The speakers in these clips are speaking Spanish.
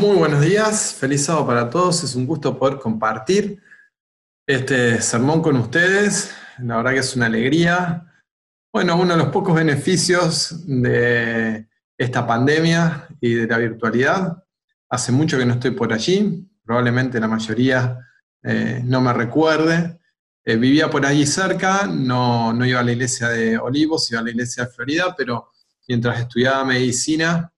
Muy buenos días, feliz sábado para todos. Es un gusto poder compartir este sermón con ustedes. La verdad que es una alegría. Bueno, uno de los pocos beneficios de esta pandemia y de la virtualidad. Hace mucho que no estoy por allí, probablemente la mayoría eh, no me recuerde. Eh, vivía por allí cerca, no, no iba a la iglesia de Olivos, iba a la iglesia de Florida, pero mientras estudiaba medicina,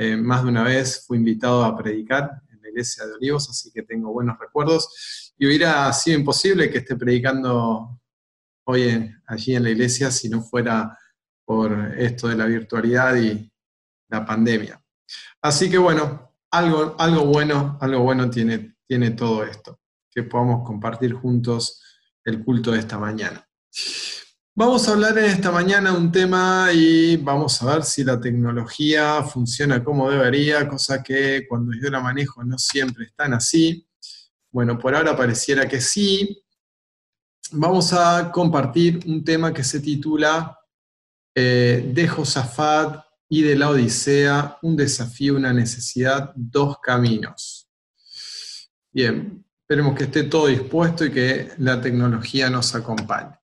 eh, más de una vez fui invitado a predicar en la iglesia de Olivos, así que tengo buenos recuerdos. Y hubiera sido imposible que esté predicando hoy allí en la iglesia si no fuera por esto de la virtualidad y la pandemia. Así que bueno, algo, algo bueno, algo bueno tiene, tiene todo esto, que podamos compartir juntos el culto de esta mañana. Vamos a hablar en esta mañana un tema y vamos a ver si la tecnología funciona como debería, cosa que cuando yo la manejo no siempre están así. Bueno, por ahora pareciera que sí. Vamos a compartir un tema que se titula eh, De Josafat y de la Odisea, un desafío, una necesidad, dos caminos. Bien, esperemos que esté todo dispuesto y que la tecnología nos acompañe.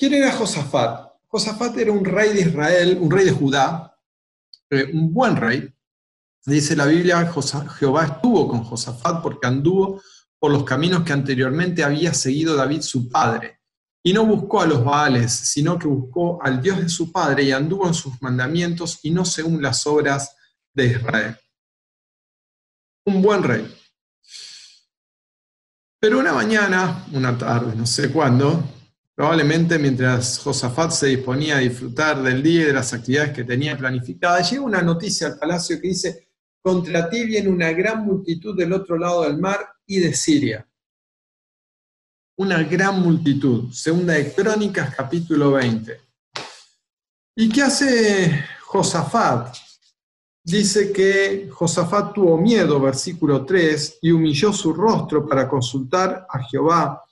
¿Quién era Josafat? Josafat era un rey de Israel, un rey de Judá, eh, un buen rey. Dice la Biblia, Jehová estuvo con Josafat porque anduvo por los caminos que anteriormente había seguido David su padre. Y no buscó a los Baales, sino que buscó al Dios de su padre y anduvo en sus mandamientos y no según las obras de Israel. Un buen rey. Pero una mañana, una tarde, no sé cuándo, Probablemente mientras Josafat se disponía a disfrutar del día y de las actividades que tenía planificadas, llega una noticia al palacio que dice, contra ti viene una gran multitud del otro lado del mar y de Siria. Una gran multitud. Segunda de Crónicas, capítulo 20. ¿Y qué hace Josafat? Dice que Josafat tuvo miedo, versículo 3, y humilló su rostro para consultar a Jehová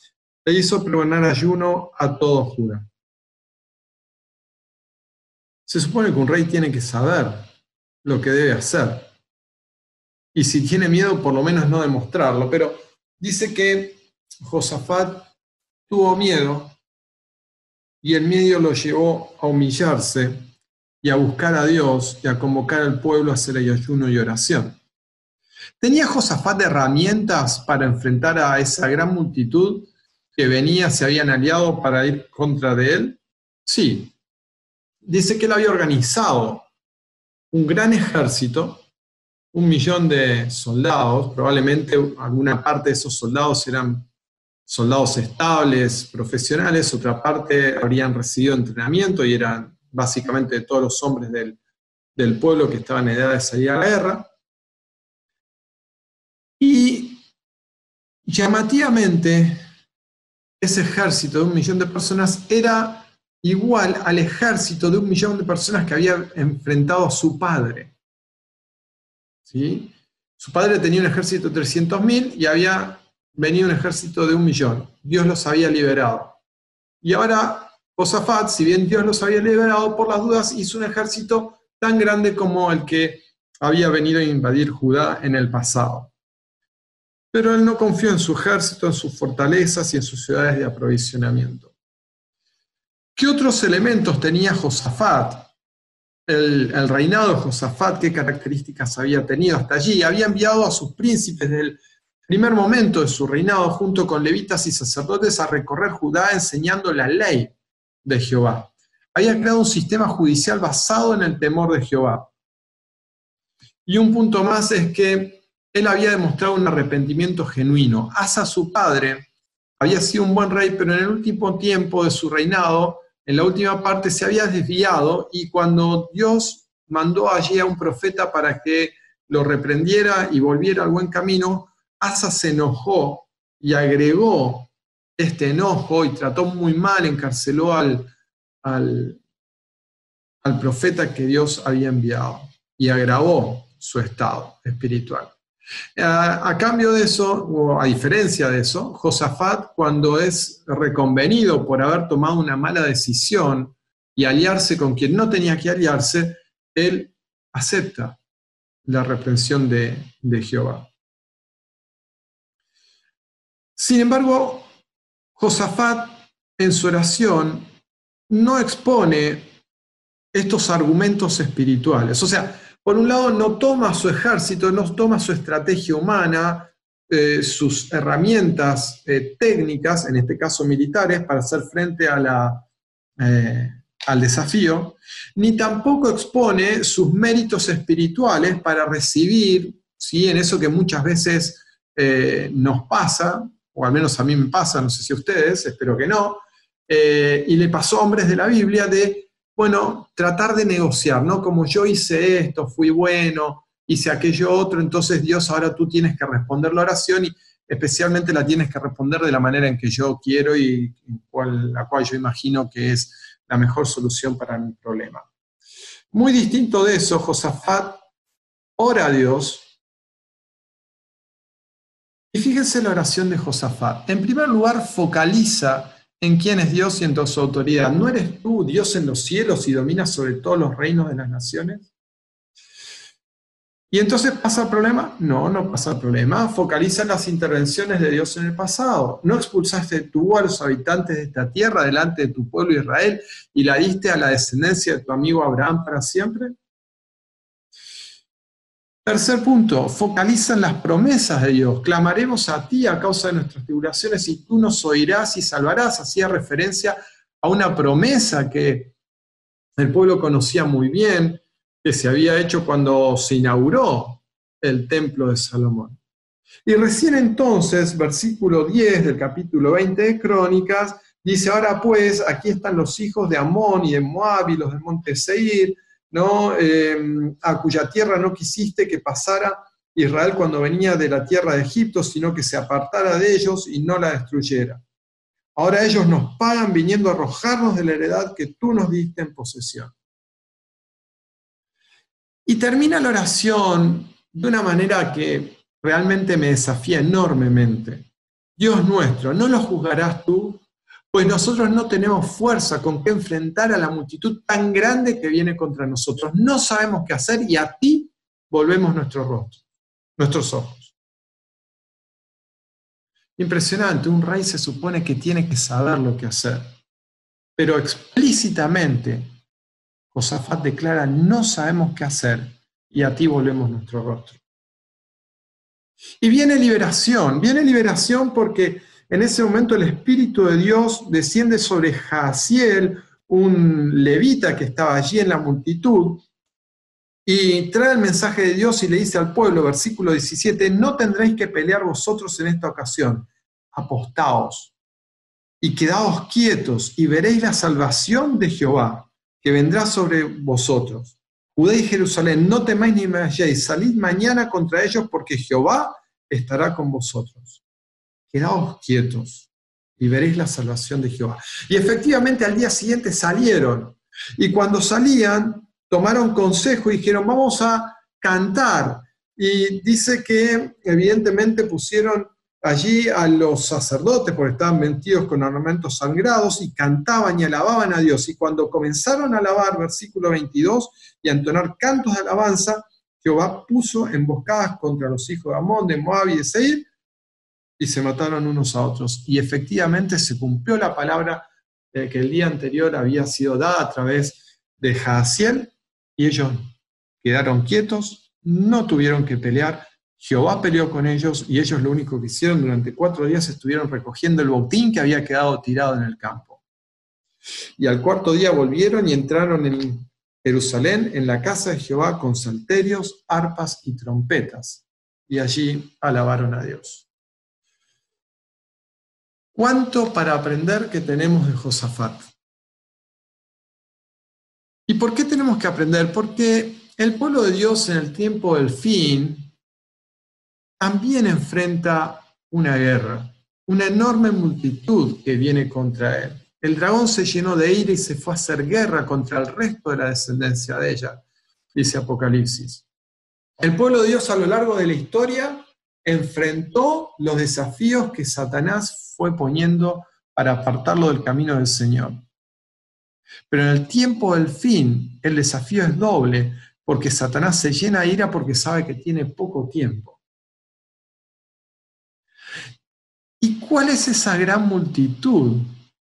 le hizo perdonar ayuno a todo Judá. Se supone que un rey tiene que saber lo que debe hacer. Y si tiene miedo, por lo menos no demostrarlo. Pero dice que Josafat tuvo miedo y el miedo lo llevó a humillarse y a buscar a Dios y a convocar al pueblo a hacer ayuno y oración. ¿Tenía Josafat herramientas para enfrentar a esa gran multitud que venía, se habían aliado para ir contra de él? Sí. Dice que él había organizado un gran ejército, un millón de soldados, probablemente alguna parte de esos soldados eran soldados estables, profesionales, otra parte habrían recibido entrenamiento y eran básicamente todos los hombres del, del pueblo que estaban en edad de salir a la guerra. Y llamativamente, ese ejército de un millón de personas era igual al ejército de un millón de personas que había enfrentado a su padre. ¿Sí? Su padre tenía un ejército de 300.000 y había venido un ejército de un millón. Dios los había liberado. Y ahora Josafat, si bien Dios los había liberado, por las dudas hizo un ejército tan grande como el que había venido a invadir Judá en el pasado. Pero él no confió en su ejército, en sus fortalezas y en sus ciudades de aprovisionamiento. ¿Qué otros elementos tenía Josafat? El, reinado de Josafat, ¿qué características había tenido hasta allí? Había enviado a sus príncipes del primer momento de su reinado junto con levitas y sacerdotes a recorrer Judá enseñando la ley de Jehová. Había creado un sistema judicial basado en el temor de Jehová. Y un punto más es que él había demostrado un arrepentimiento genuino. Asa, su padre, había sido un buen rey, pero en el último tiempo de su reinado, en la última parte, se había desviado y cuando Dios mandó allí a un profeta para que lo reprendiera y volviera al buen camino, Asa se enojó y agregó este enojo y trató muy mal, encarceló al, al, al profeta que Dios había enviado y agravó su estado espiritual. A, cambio de eso, o a diferencia de eso, Josafat, cuando es reconvenido por haber tomado una mala decisión y aliarse con quien no tenía que aliarse, él acepta la reprensión de, de Jehová. Sin embargo, Josafat en su oración no expone estos argumentos espirituales. O sea, por un lado no toma su ejército, no toma su estrategia humana, eh, sus herramientas eh, técnicas, en este caso militares, para hacer frente eh, al desafío, ni tampoco expone sus méritos espirituales para recibir, ¿sí? en eso que muchas veces nos pasa, o al menos a mí me pasa, no sé si a ustedes, espero que no, y le pasó a hombres de la Biblia de, bueno, tratar de negociar, ¿no? Como yo hice esto, fui bueno, hice aquello otro, entonces Dios ahora tú tienes que responder la oración y especialmente la tienes que responder de la manera en que yo quiero y la cual yo imagino que es la mejor solución para mi problema. Muy distinto de eso, Josafat ora a Dios. Y fíjense la oración de Josafat. En primer lugar, focaliza en quién es Dios y en su autoridad. ¿No eres tú Dios en los cielos y dominas sobre todos los reinos de las naciones? ¿Y entonces pasa el problema? No, no pasa el problema. Focaliza las intervenciones de Dios en el pasado. ¿No expulsaste tú a los habitantes de esta tierra delante de tu pueblo Israel y la diste a la descendencia de tu amigo Abraham para siempre? Tercer punto, focaliza en las promesas de Dios. Clamaremos a ti a causa de nuestras tribulaciones y tú nos oirás y salvarás. Hacía referencia a una promesa que el pueblo conocía muy bien que se había hecho cuando se inauguró el templo de Salomón. Y recién entonces, versículo 10 del capítulo 20 de Crónicas, dice, ahora pues, aquí están los hijos de Amón y de Moab y los del monte Seir, ¿no? Em, a cuya tierra no quisiste que pasara Israel cuando venía de la tierra de Egipto, sino que se apartara de ellos y no la destruyera. Ahora ellos nos pagan viniendo a arrojarnos de la heredad que tú nos diste en posesión. Y termina la oración de una manera que realmente me desafía enormemente. Dios nuestro, ¿no lo juzgarás tú? Pues nosotros no tenemos fuerza con que enfrentar a la multitud tan grande que viene contra nosotros. No sabemos qué hacer y a ti volvemos nuestro rostro, nuestros ojos. Impresionante, un rey se supone que tiene que saber lo que hacer, pero explícitamente Josafat declara, no sabemos qué hacer y a ti volvemos nuestro rostro. Y viene liberación, viene liberación porque en ese momento el Espíritu de Dios desciende sobre Jaciel, un levita que estaba allí en la multitud, y trae el mensaje de Dios y le dice al pueblo, versículo 17, no tendréis que pelear vosotros en esta ocasión, apostaos y quedaos quietos y veréis la salvación de Jehová que vendrá sobre vosotros. Judá y Jerusalén, no temáis ni me halléis, salid mañana contra ellos porque Jehová estará con vosotros. Quedaos quietos y veréis la salvación de Jehová. Y efectivamente al día siguiente salieron. Y cuando salían, tomaron consejo y dijeron, vamos a cantar. Y dice que evidentemente pusieron allí a los sacerdotes, porque estaban mentidos con ornamentos sangrados, y cantaban y alababan a Dios. Y cuando comenzaron a alabar, versículo 22, y a entonar cantos de alabanza, Jehová puso emboscadas contra los hijos de Amón, de Moab y de Seir, y se mataron unos a otros. Y efectivamente se cumplió la palabra que el día anterior había sido dada a través de Jaasiel, y ellos quedaron quietos, no tuvieron que pelear, Jehová peleó con ellos y ellos lo único que hicieron durante cuatro días estuvieron recogiendo el botín que había quedado tirado en el campo. Y al cuarto día volvieron y entraron en Jerusalén, en la casa de Jehová, con salterios, arpas y trompetas. Y allí alabaron a Dios. ¿Cuánto para aprender que tenemos de Josafat? ¿Y por qué tenemos que aprender? Porque el pueblo de Dios en el tiempo del fin también enfrenta una guerra, una enorme multitud que viene contra él. El dragón se llenó de ira y se fue a hacer guerra contra el resto de la descendencia de ella, dice Apocalipsis. El pueblo de Dios a lo largo de la historia enfrentó los desafíos que Satanás fue poniendo para apartarlo del camino del Señor. Pero en el tiempo del fin, el desafío es doble, porque Satanás se llena de ira porque sabe que tiene poco tiempo. ¿Y cuál es esa gran multitud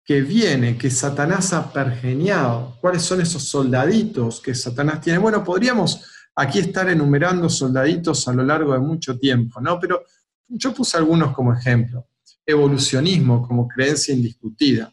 que viene, que Satanás ha pergeniado? ¿Cuáles son esos soldaditos que Satanás tiene? Bueno, podríamos aquí estar enumerando soldaditos a lo largo de mucho tiempo, ¿no? Pero yo puse algunos como ejemplo. Evolucionismo como creencia indiscutida,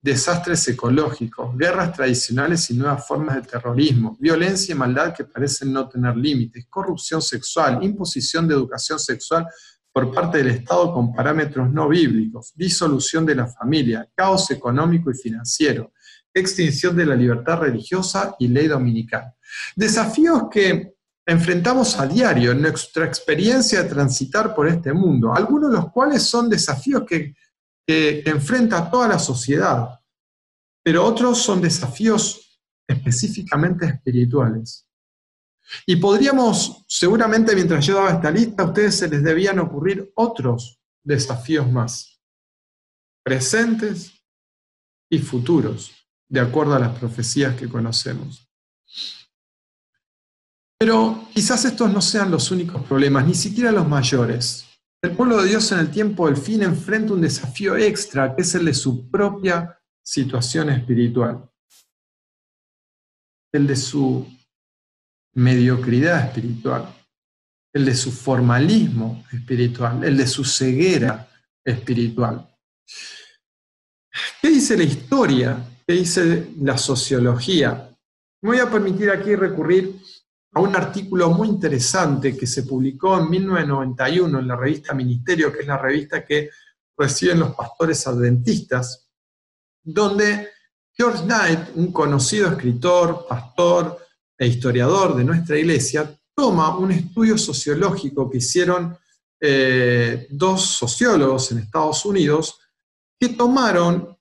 desastres ecológicos, guerras tradicionales y nuevas formas de terrorismo, violencia y maldad que parecen no tener límites, corrupción sexual, imposición de educación sexual por parte del Estado con parámetros no bíblicos, disolución de la familia, caos económico y financiero, extinción de la libertad religiosa y ley dominical. Desafíos que enfrentamos a diario en nuestra experiencia de transitar por este mundo, algunos de los cuales son desafíos que, enfrenta toda la sociedad, pero otros son desafíos específicamente espirituales. Y podríamos, seguramente mientras yo daba esta lista, a ustedes se les debían ocurrir otros desafíos más, presentes y futuros, de acuerdo a las profecías que conocemos. Pero quizás estos no sean los únicos problemas, ni siquiera los mayores. El pueblo de Dios en el tiempo del fin enfrenta un desafío extra, que es el de su propia situación espiritual, el de su mediocridad espiritual, el de su formalismo espiritual, el de su ceguera espiritual. ¿Qué dice la historia? ¿Qué dice la sociología? Me voy a permitir aquí recurrir a un artículo muy interesante que se publicó en 1991 en la revista Ministerio, que es la revista que reciben los pastores adventistas, donde George Knight, un conocido escritor, pastor, e historiador de nuestra iglesia, toma un estudio sociológico que hicieron eh, dos sociólogos en Estados Unidos, que tomaron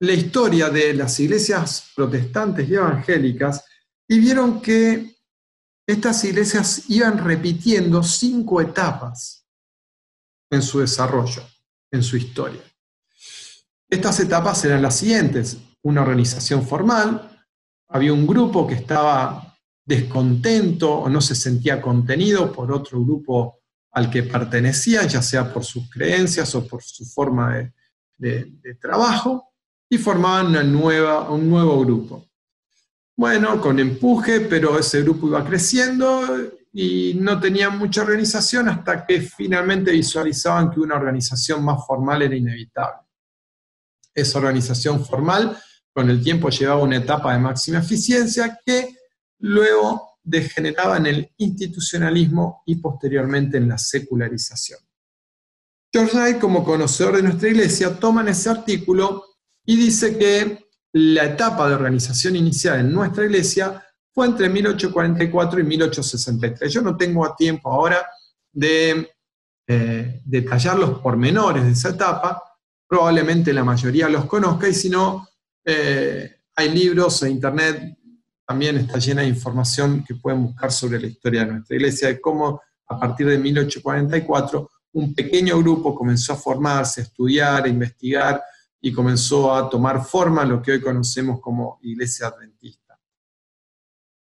la historia de las iglesias protestantes y evangélicas y vieron que estas iglesias iban repitiendo cinco etapas en su desarrollo, en su historia. Estas etapas eran las siguientes, una organización formal, había un grupo que estaba descontento o no se sentía contenido por otro grupo al que pertenecía, ya sea por sus creencias o por su forma de, trabajo, y formaban una nueva, un nuevo grupo. Bueno, con empuje, pero ese grupo iba creciendo y no tenían mucha organización hasta que finalmente visualizaban que una organización más formal era inevitable. Esa organización formal con el tiempo llevaba una etapa de máxima eficiencia que luego degeneraba en el institucionalismo y posteriormente en la secularización. George Knight, como conocedor de nuestra iglesia, toma en ese artículo y dice que la etapa de organización inicial en nuestra iglesia fue entre 1844 y 1863. Yo no tengo tiempo ahora de eh, detallar los pormenores de esa etapa, probablemente la mayoría los conozca y si no, eh, hay libros e internet también está llena de información que pueden buscar sobre la historia de nuestra iglesia, de cómo a partir de 1844 un pequeño grupo comenzó a formarse, a estudiar, a investigar y comenzó a tomar forma lo que hoy conocemos como iglesia adventista.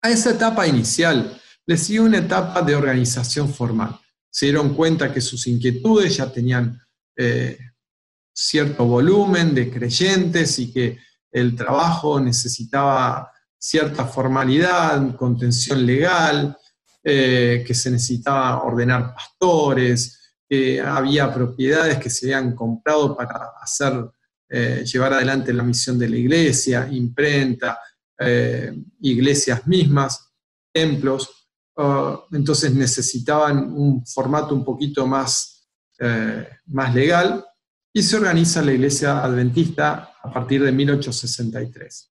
A esa etapa inicial le siguió una etapa de organización formal. Se dieron cuenta que sus inquietudes ya tenían eh, cierto volumen de creyentes y que el trabajo necesitaba cierta formalidad, contención legal, eh, que se necesitaba ordenar pastores, que había propiedades que se habían comprado para hacer, eh, llevar adelante la misión de la iglesia, imprenta, eh, iglesias mismas, templos. Ah, entonces necesitaban un formato un poquito más, más legal y se organiza la iglesia adventista a partir de 1863.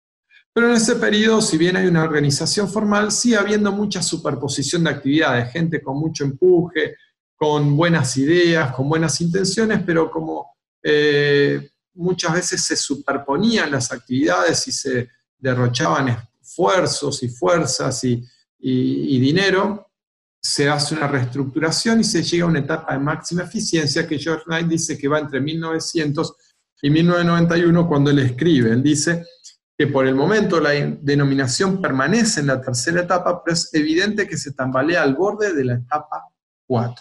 Pero en ese periodo, si bien hay una organización formal, sigue habiendo mucha superposición de actividades, gente con mucho empuje, con buenas ideas, con buenas intenciones, pero como eh, muchas veces se superponían las actividades y se derrochaban esfuerzos y fuerzas y, dinero, se hace una reestructuración y se llega a una etapa de máxima eficiencia que George Knight dice que va entre 1900 y 1991 cuando él escribe. Él dice que por el momento la denominación permanece en la tercera etapa, pero es evidente que se tambalea al borde de la etapa 4.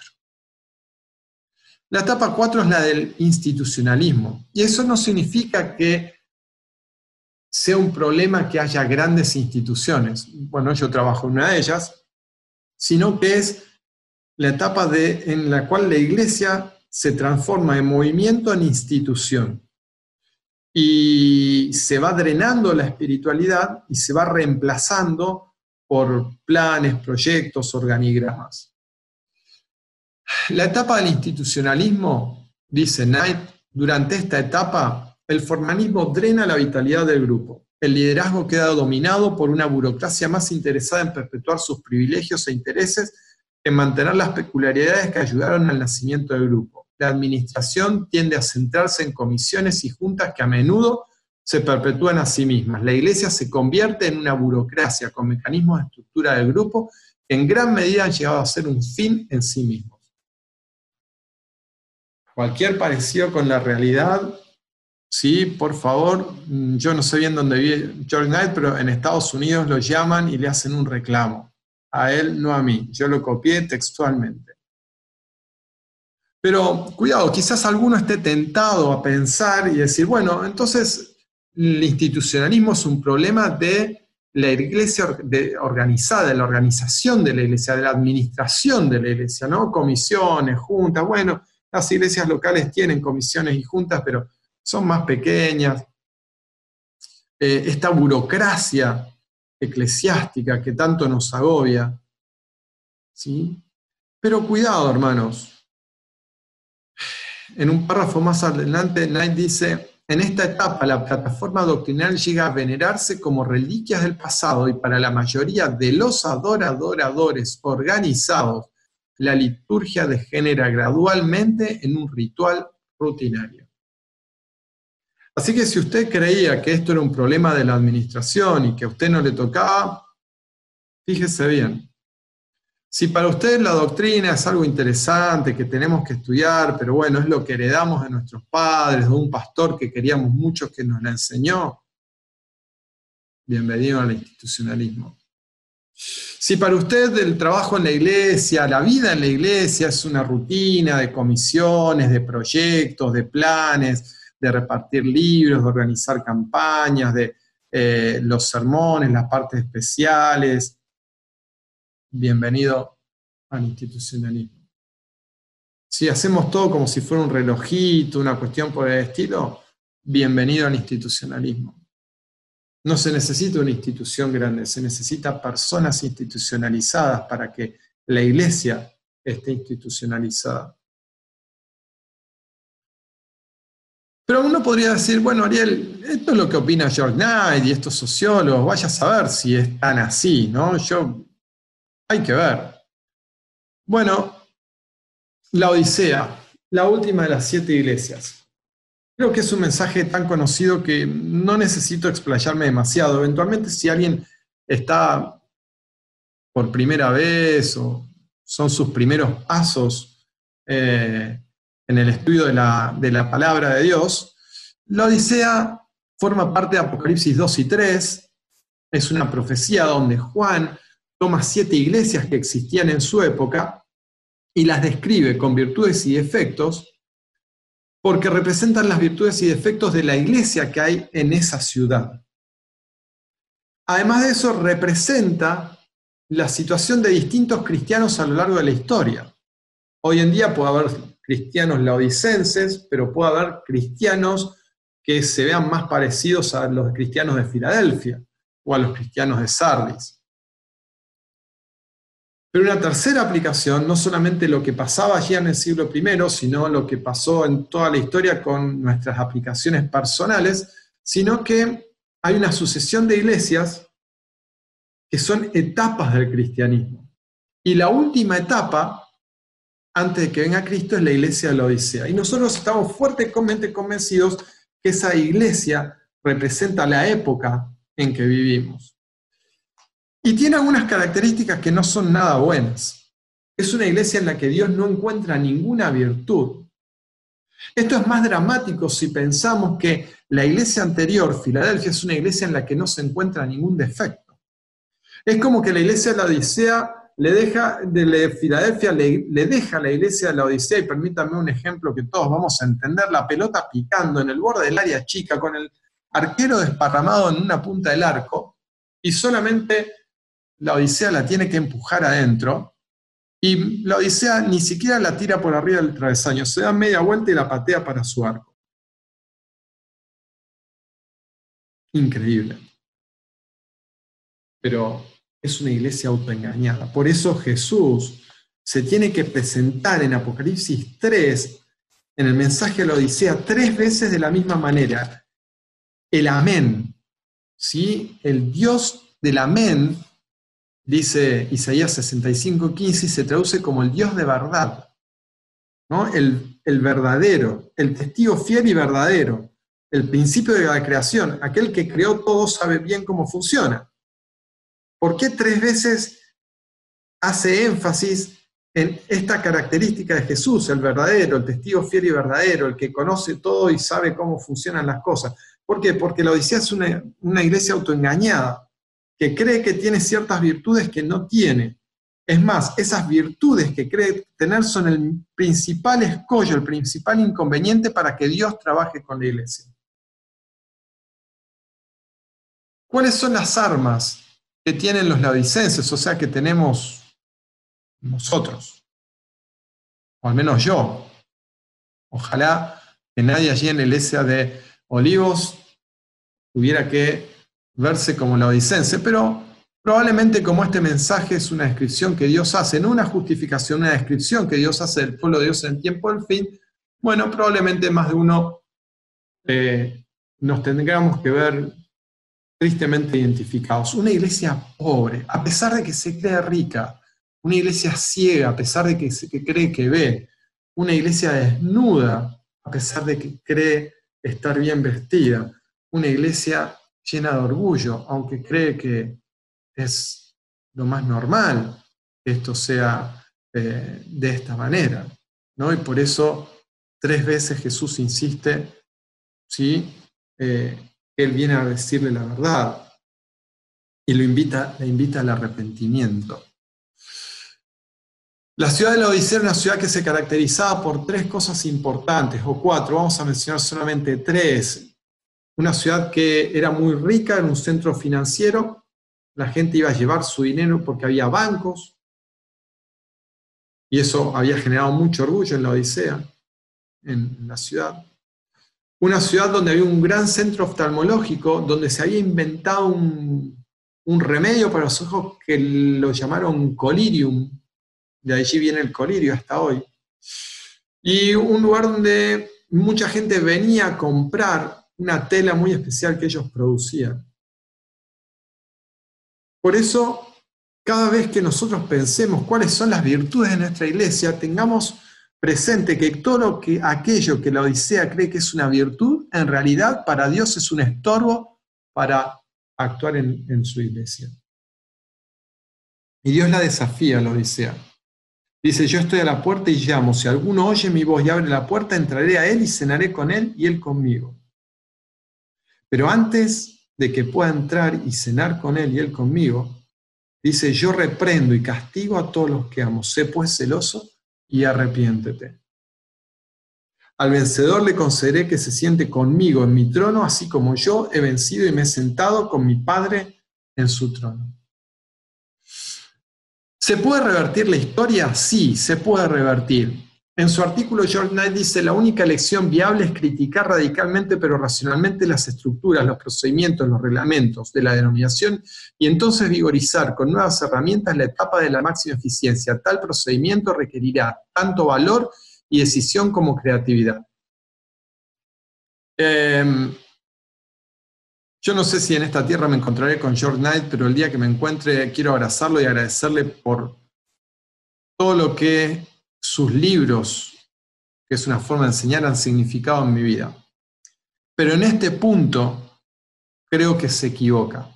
La etapa 4 es la del institucionalismo, y eso no significa que sea un problema que haya grandes instituciones. Bueno, yo trabajo en una de ellas, sino que es la etapa de, en la cual la iglesia se transforma de movimiento en institución y se va drenando la espiritualidad y se va reemplazando por planes, proyectos, organigramas. La etapa del institucionalismo, dice Knight, durante esta etapa el formalismo drena la vitalidad del grupo. El liderazgo queda dominado por una burocracia más interesada en perpetuar sus privilegios e intereses que en mantener las peculiaridades que ayudaron al nacimiento del grupo la administración tiende a centrarse en comisiones y juntas que a menudo se perpetúan a sí mismas. La iglesia se convierte en una burocracia con mecanismos de estructura del grupo que en gran medida han llegado a ser un fin en sí mismos. Cualquier parecido con la realidad, sí, por favor, yo no sé bien dónde vive George Knight, pero en Estados Unidos lo llaman y le hacen un reclamo. A él, no a mí. Yo lo copié textualmente. Pero cuidado, quizás alguno esté tentado a pensar y decir, bueno, entonces el institucionalismo es un problema de la iglesia organizada, de la organización de la iglesia, de la administración de la iglesia, ¿no? Comisiones, juntas, bueno, las iglesias locales tienen comisiones y juntas, pero son más pequeñas. Eh, esta burocracia eclesiástica que tanto nos agobia, ¿sí? Pero cuidado, hermanos, en un párrafo más adelante, Knight dice, en esta etapa la plataforma doctrinal llega a venerarse como reliquias del pasado y para la mayoría de los adoradores organizados, la liturgia degenera gradualmente en un ritual rutinario. Así que si usted creía que esto era un problema de la administración y que a usted no le tocaba, fíjese bien, si para usted la doctrina es algo interesante que tenemos que estudiar, pero bueno, es lo que heredamos de nuestros padres, de un pastor que queríamos mucho que nos la enseñó, bienvenido al institucionalismo. Si para usted el trabajo en la iglesia, la vida en la iglesia es una rutina de comisiones, de proyectos, de planes, de repartir libros, de organizar campañas, de eh, los sermones, las partes especiales, bienvenido al institucionalismo. Si hacemos todo como si fuera un relojito, una cuestión por el estilo, bienvenido al institucionalismo. No se necesita una institución grande, se necesita personas institucionalizadas para que la iglesia esté institucionalizada. Pero uno podría decir, bueno, Ariel, esto es lo que opina George Knight y estos sociólogos, vaya a saber si es tan así, ¿no? Yo hay que ver. Bueno, la Odisea, la última de las siete iglesias. Creo que es un mensaje tan conocido que no necesito explayarme demasiado. Eventualmente, si alguien está por primera vez o son sus primeros pasos eh, en el estudio de la, de la palabra de Dios, la Odisea forma parte de Apocalipsis 2 y 3. Es una profecía donde Juan toma siete iglesias que existían en su época y las describe con virtudes y defectos porque representan las virtudes y defectos de la iglesia que hay en esa ciudad. Además de eso, representa la situación de distintos cristianos a lo largo de la historia. Hoy en día puede haber cristianos laodicenses, pero puede haber cristianos que se vean más parecidos a los cristianos de Filadelfia o a los cristianos de Sardis. Pero una tercera aplicación, no solamente lo que pasaba allí en el siglo I, sino lo que pasó en toda la historia con nuestras aplicaciones personales, sino que hay una sucesión de iglesias que son etapas del cristianismo. Y la última etapa, antes de que venga Cristo, es la iglesia de la Odisea. Y nosotros estamos fuertemente convencidos que esa iglesia representa la época en que vivimos. Y tiene algunas características que no son nada buenas. Es una iglesia en la que Dios no encuentra ninguna virtud. Esto es más dramático si pensamos que la iglesia anterior, Filadelfia, es una iglesia en la que no se encuentra ningún defecto. Es como que la iglesia de la Odisea le deja, de Filadelfia le, deja a la iglesia de la Odisea, y permítanme un ejemplo que todos vamos a entender, la pelota picando en el borde del área chica, con el arquero desparramado en una punta del arco, y solamente la Odisea la tiene que empujar adentro, y la Odisea ni siquiera la tira por arriba del travesaño, se da media vuelta y la patea para su arco. Increíble. Pero es una iglesia autoengañada. Por eso Jesús se tiene que presentar en Apocalipsis 3, en el mensaje de la Odisea, tres veces de la misma manera. El amén, ¿sí? El Dios del amén, dice Isaías 65, 15, y se traduce como el Dios de verdad, ¿no? El, el verdadero, el testigo fiel y verdadero, el principio de la creación, aquel que creó todo sabe bien cómo funciona. ¿Por qué tres veces hace énfasis en esta característica de Jesús, el verdadero, el testigo fiel y verdadero, el que conoce todo y sabe cómo funcionan las cosas? ¿Por qué? Porque la Odisea es una, una iglesia autoengañada, que cree que tiene ciertas virtudes que no tiene. Es más, esas virtudes que cree tener son el principal escollo, el principal inconveniente para que Dios trabaje con la iglesia. ¿Cuáles son las armas que tienen los laodicenses, o sea, que tenemos nosotros, o al menos yo. Ojalá que nadie allí en el ESA de Olivos tuviera que verse como laodicense, pero probablemente como este mensaje es una descripción que Dios hace, no una justificación, una descripción que Dios hace del pueblo de Dios en el tiempo del fin, bueno, probablemente más de uno eh, nos tendríamos que ver tristemente identificados. Una iglesia pobre, a pesar de que se cree rica. Una iglesia ciega, a pesar de que, se, cree que ve. Una iglesia desnuda, a pesar de que cree estar bien vestida. Una iglesia llena de orgullo, aunque cree que es lo más normal que esto sea eh, de esta manera. ¿no? Y por eso tres veces Jesús insiste, ¿sí? Eh, él viene a decirle la verdad y lo invita, le invita al arrepentimiento. La ciudad de la Odisea era una ciudad que se caracterizaba por tres cosas importantes, o cuatro, vamos a mencionar solamente tres. Una ciudad que era muy rica, en un centro financiero, la gente iba a llevar su dinero porque había bancos, y eso había generado mucho orgullo en la Odisea, en la ciudad una ciudad donde había un gran centro oftalmológico, donde se había inventado un, remedio para los ojos que lo llamaron colirium, de allí viene el colirio hasta hoy. Y un lugar donde mucha gente venía a comprar una tela muy especial que ellos producían. Por eso, cada vez que nosotros pensemos cuáles son las virtudes de nuestra iglesia, tengamos presente que todo lo que, aquello que la Odisea cree que es una virtud, en realidad para Dios es un estorbo para actuar en, en su iglesia. Y Dios la desafía a la Odisea. Dice, yo estoy a la puerta y llamo, si alguno oye mi voz y abre la puerta, entraré a él y cenaré con él y él conmigo. Pero antes de que pueda entrar y cenar con él y él conmigo, dice, yo reprendo y castigo a todos los que amo. Sé pues celoso y arrepiéntete. Al vencedor le concederé que se siente conmigo en mi trono, así como yo he vencido y me he sentado con mi Padre en su trono. ¿Se puede revertir la historia? Sí, se puede revertir. En su artículo, George Knight dice, la única elección viable es criticar radicalmente pero racionalmente las estructuras, los procedimientos, los reglamentos de la denominación y entonces vigorizar con nuevas herramientas la etapa de la máxima eficiencia. Tal procedimiento requerirá tanto valor y decisión como creatividad. Em, yo no sé si en esta tierra me encontraré con George Knight, pero el día que me encuentre quiero abrazarlo y agradecerle por todo lo que sus libros, que es una forma de enseñar, han significado en mi vida. Pero en este punto creo que se equivoca.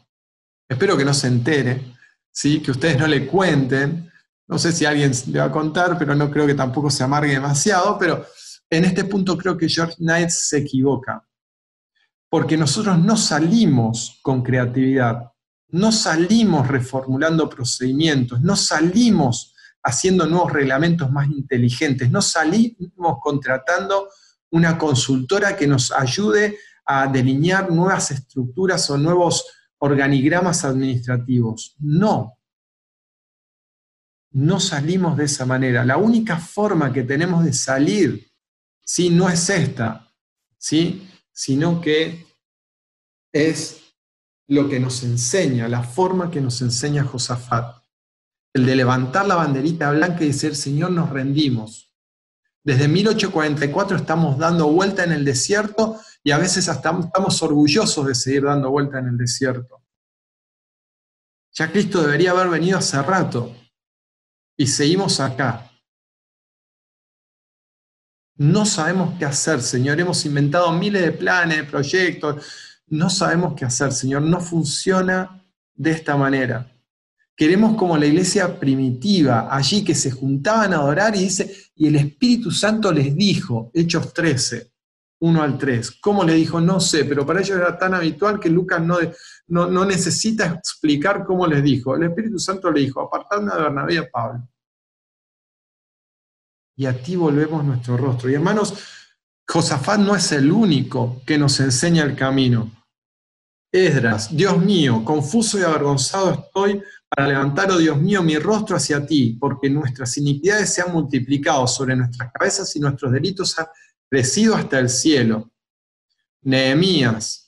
Espero que no se entere, ¿sí? que ustedes no le cuenten. No sé si alguien le va a contar, pero no creo que tampoco se amargue demasiado. Pero en este punto creo que George Knight se equivoca, porque nosotros no salimos con creatividad, no salimos reformulando procedimientos, no salimos haciendo nuevos reglamentos más inteligentes, no salimos contratando una consultora que nos ayude a delinear nuevas estructuras o nuevos organigramas administrativos. No. No salimos de esa manera. La única forma que tenemos de salir, ¿sí? no es esta, ¿sí? sino que es lo que nos enseña, la forma que nos enseña Josafat. El de levantar la banderita blanca y decir, Señor, nos rendimos. Desde 1844 estamos dando vuelta en el desierto y a veces hasta estamos orgullosos de seguir dando vuelta en el desierto. Ya Cristo debería haber venido hace rato y seguimos acá. No sabemos qué hacer, Señor. Hemos inventado miles de planes, proyectos, no sabemos qué hacer, Señor, no funciona de esta manera. Queremos como la iglesia primitiva, allí que se juntaban a adorar y dice, y el Espíritu Santo les dijo, Hechos 13, 1 al 3. ¿Cómo le dijo? No sé, pero para ellos era tan habitual que Lucas no, no, no necesita explicar cómo les dijo. El Espíritu Santo le dijo, apartadme a Bernabé y a Pablo. Y a ti volvemos nuestro rostro. Y hermanos, Josafat no es el único que nos enseña el camino. Esdras, Dios mío, confuso y avergonzado estoy para levantar, oh Dios mío, mi rostro hacia ti, porque nuestras iniquidades se han multiplicado sobre nuestras cabezas y nuestros delitos han crecido hasta el cielo. Nehemías,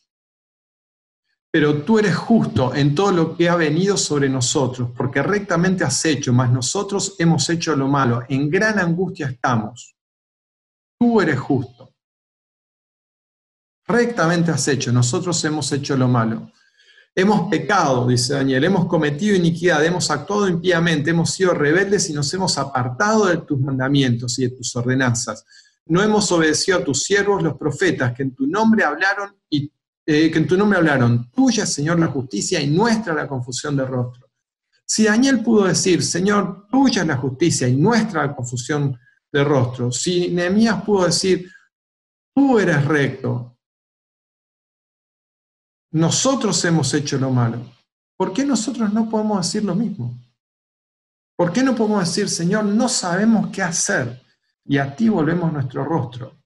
pero tú eres justo en todo lo que ha venido sobre nosotros, porque rectamente has hecho, mas nosotros hemos hecho lo malo, en gran angustia estamos. Tú eres justo. Rectamente has hecho, nosotros hemos hecho lo malo. Hemos pecado, dice Daniel, hemos cometido iniquidad, hemos actuado impíamente, hemos sido rebeldes y nos hemos apartado de tus mandamientos y de tus ordenanzas. No hemos obedecido a tus siervos, los profetas, que en tu nombre hablaron y eh, que en tu nombre hablaron. Tuya, Señor, la justicia y nuestra la confusión de rostro. Si Daniel pudo decir, Señor, tuya es la justicia y nuestra la confusión de rostro. Si Nehemías pudo decir, tú eres recto, nosotros hemos hecho lo malo. ¿Por qué nosotros no podemos decir lo mismo? ¿Por qué no podemos decir, Señor, no sabemos qué hacer y a ti volvemos nuestro rostro?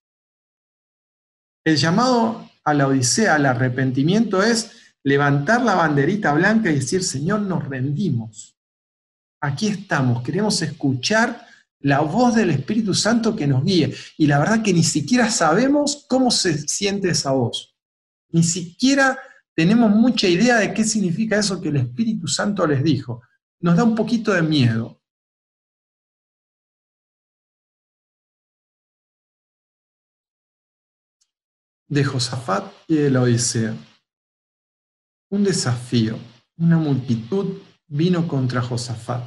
El llamado a la odisea, al arrepentimiento es levantar la banderita blanca y decir, Señor, nos rendimos. Aquí estamos, queremos escuchar la voz del Espíritu Santo que nos guíe. Y la verdad que ni siquiera sabemos cómo se siente esa voz. Ni siquiera tenemos mucha idea de qué significa eso que el Espíritu Santo les dijo. Nos da un poquito de miedo. De Josafat y de la Odisea. Un desafío, una multitud vino contra Josafat.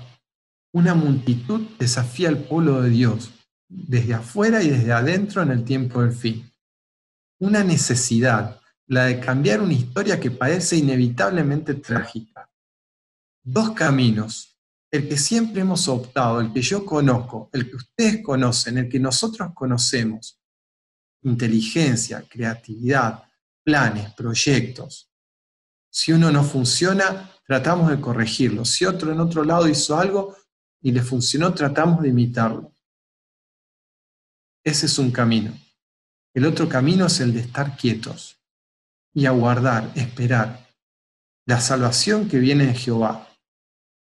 Una multitud desafía al pueblo de Dios, desde afuera y desde adentro en el tiempo del fin. Una necesidad, la de cambiar una historia que parece inevitablemente trágica. Dos caminos, el que siempre hemos optado, el que yo conozco, el que ustedes conocen, el que nosotros conocemos. Inteligencia, creatividad, planes, proyectos. Si uno no funciona, tratamos de corregirlo. Si otro en otro lado hizo algo y le funcionó, tratamos de imitarlo. Ese es un camino. El otro camino es el de estar quietos, y aguardar, esperar la salvación que viene de Jehová,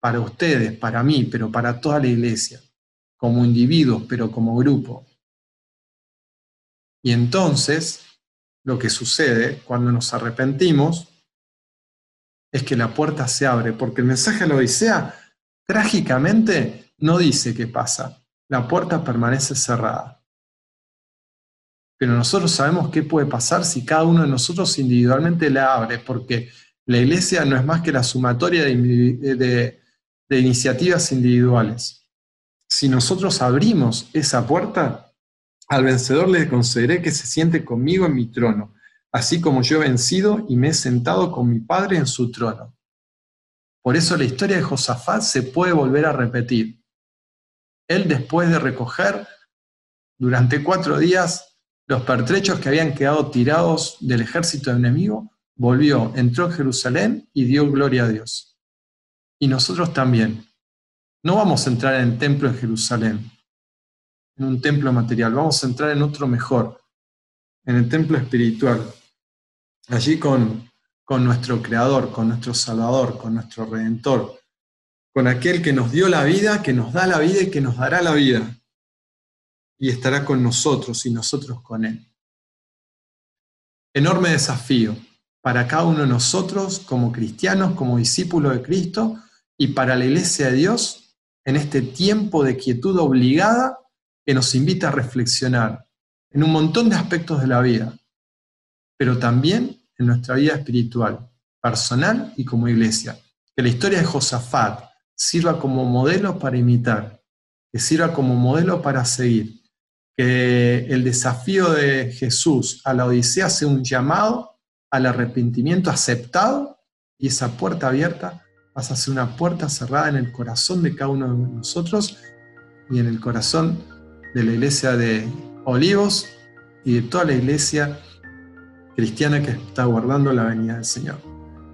para ustedes, para mí, pero para toda la iglesia, como individuos, pero como grupo. Y entonces, lo que sucede cuando nos arrepentimos es que la puerta se abre, porque el mensaje de la Odisea trágicamente no dice qué pasa, la puerta permanece cerrada. Pero nosotros sabemos qué puede pasar si cada uno de nosotros individualmente la abre, porque la iglesia no es más que la sumatoria de, iniciativas individuales. Si nosotros abrimos esa puerta, al vencedor le concederé que se siente conmigo en mi trono, así como yo he vencido y me he sentado con mi Padre en su trono. Por eso la historia de Josafat se puede volver a repetir. Él después de recoger Durante cuatro días, los pertrechos que habían quedado tirados del ejército enemigo, volvió, entró en Jerusalén y dio gloria a Dios. Y nosotros también. No vamos a entrar en el templo de Jerusalén, en un templo material, vamos a entrar en otro mejor, en el templo espiritual, allí con, con nuestro Creador, con nuestro Salvador, con nuestro Redentor, con aquel que nos dio la vida, que nos da la vida y que nos dará la vida, y estará con nosotros y nosotros con Él. Enorme desafío para cada uno de nosotros como cristianos, como discípulos de Cristo y para la iglesia de Dios en este tiempo de quietud obligada que nos invita a reflexionar en un montón de aspectos de la vida, pero también en nuestra vida espiritual, personal y como iglesia. Que la historia de Josafat sirva como modelo para imitar, que sirva como modelo para seguir, que el desafío de Jesús a la Odisea sea un llamado al arrepentimiento aceptado y esa puerta abierta pasa a ser una puerta cerrada en el corazón de cada uno de nosotros y en el corazón de la iglesia de Olivos y de toda la iglesia cristiana que está guardando la venida del Señor.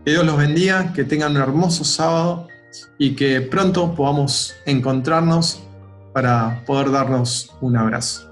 Que Dios los bendiga, que tengan un hermoso sábado y que pronto podamos encontrarnos para poder darnos un abrazo.